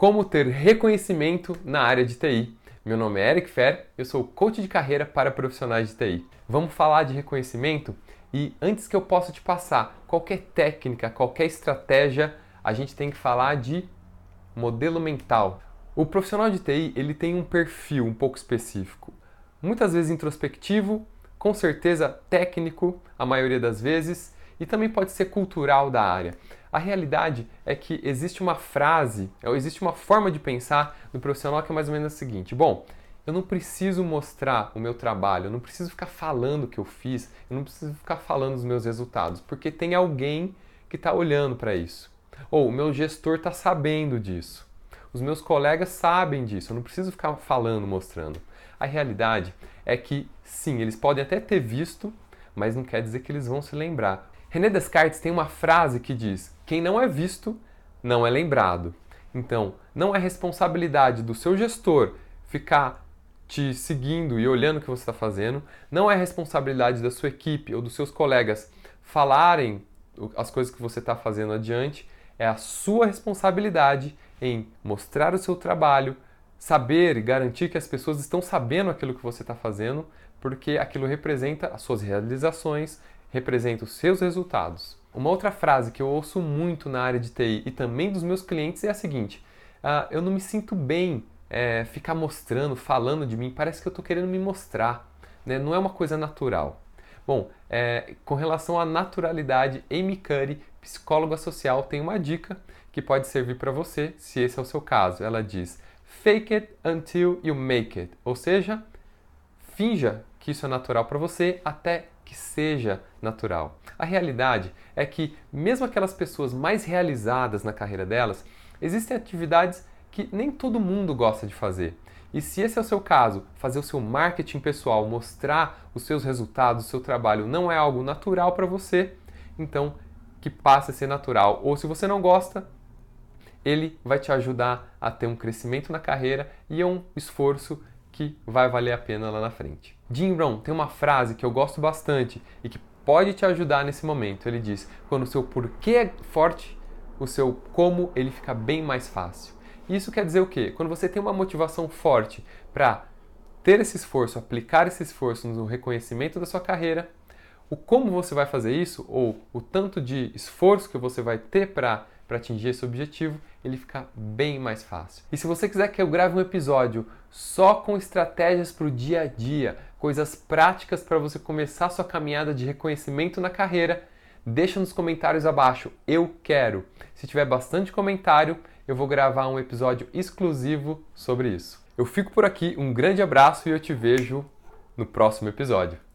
Como ter reconhecimento na área de TI. Meu nome é Eric Fer, eu sou coach de carreira para profissionais de TI. Vamos falar de reconhecimento e antes que eu possa te passar qualquer técnica, qualquer estratégia, a gente tem que falar de modelo mental. O profissional de TI, ele tem um perfil um pouco específico. Muitas vezes introspectivo, com certeza técnico, a maioria das vezes, e também pode ser cultural da área. A realidade é que existe uma frase, existe uma forma de pensar do profissional que é mais ou menos a seguinte: bom, eu não preciso mostrar o meu trabalho, eu não preciso ficar falando o que eu fiz, eu não preciso ficar falando os meus resultados, porque tem alguém que está olhando para isso. Ou o meu gestor está sabendo disso. Os meus colegas sabem disso, eu não preciso ficar falando, mostrando. A realidade é que, sim, eles podem até ter visto, mas não quer dizer que eles vão se lembrar. René Descartes tem uma frase que diz: quem não é visto não é lembrado. Então, não é responsabilidade do seu gestor ficar te seguindo e olhando o que você está fazendo, não é responsabilidade da sua equipe ou dos seus colegas falarem as coisas que você está fazendo adiante, é a sua responsabilidade em mostrar o seu trabalho, saber e garantir que as pessoas estão sabendo aquilo que você está fazendo, porque aquilo representa as suas realizações, representa os seus resultados. Uma outra frase que eu ouço muito na área de TI e também dos meus clientes é a seguinte: uh, eu não me sinto bem é, ficar mostrando, falando de mim, parece que eu estou querendo me mostrar, né? não é uma coisa natural. Bom, é, com relação à naturalidade, Amy Curry, psicóloga social, tem uma dica que pode servir para você, se esse é o seu caso. Ela diz: Fake it until you make it, ou seja, finja que isso é natural para você até que seja natural. A realidade é que, mesmo aquelas pessoas mais realizadas na carreira delas, existem atividades que nem todo mundo gosta de fazer. E se esse é o seu caso, fazer o seu marketing pessoal, mostrar os seus resultados, o seu trabalho não é algo natural para você, então que passe a ser natural. Ou se você não gosta, ele vai te ajudar a ter um crescimento na carreira e é um esforço que vai valer a pena lá na frente. Jim Rohn tem uma frase que eu gosto bastante e que pode te ajudar nesse momento. Ele diz: quando o seu porquê é forte, o seu como ele fica bem mais fácil. Isso quer dizer o quê? Quando você tem uma motivação forte para ter esse esforço, aplicar esse esforço no reconhecimento da sua carreira, o como você vai fazer isso, ou o tanto de esforço que você vai ter para para atingir esse objetivo, ele fica bem mais fácil. E se você quiser que eu grave um episódio só com estratégias para o dia a dia, coisas práticas para você começar sua caminhada de reconhecimento na carreira, deixa nos comentários abaixo. Eu quero. Se tiver bastante comentário, eu vou gravar um episódio exclusivo sobre isso. Eu fico por aqui, um grande abraço e eu te vejo no próximo episódio.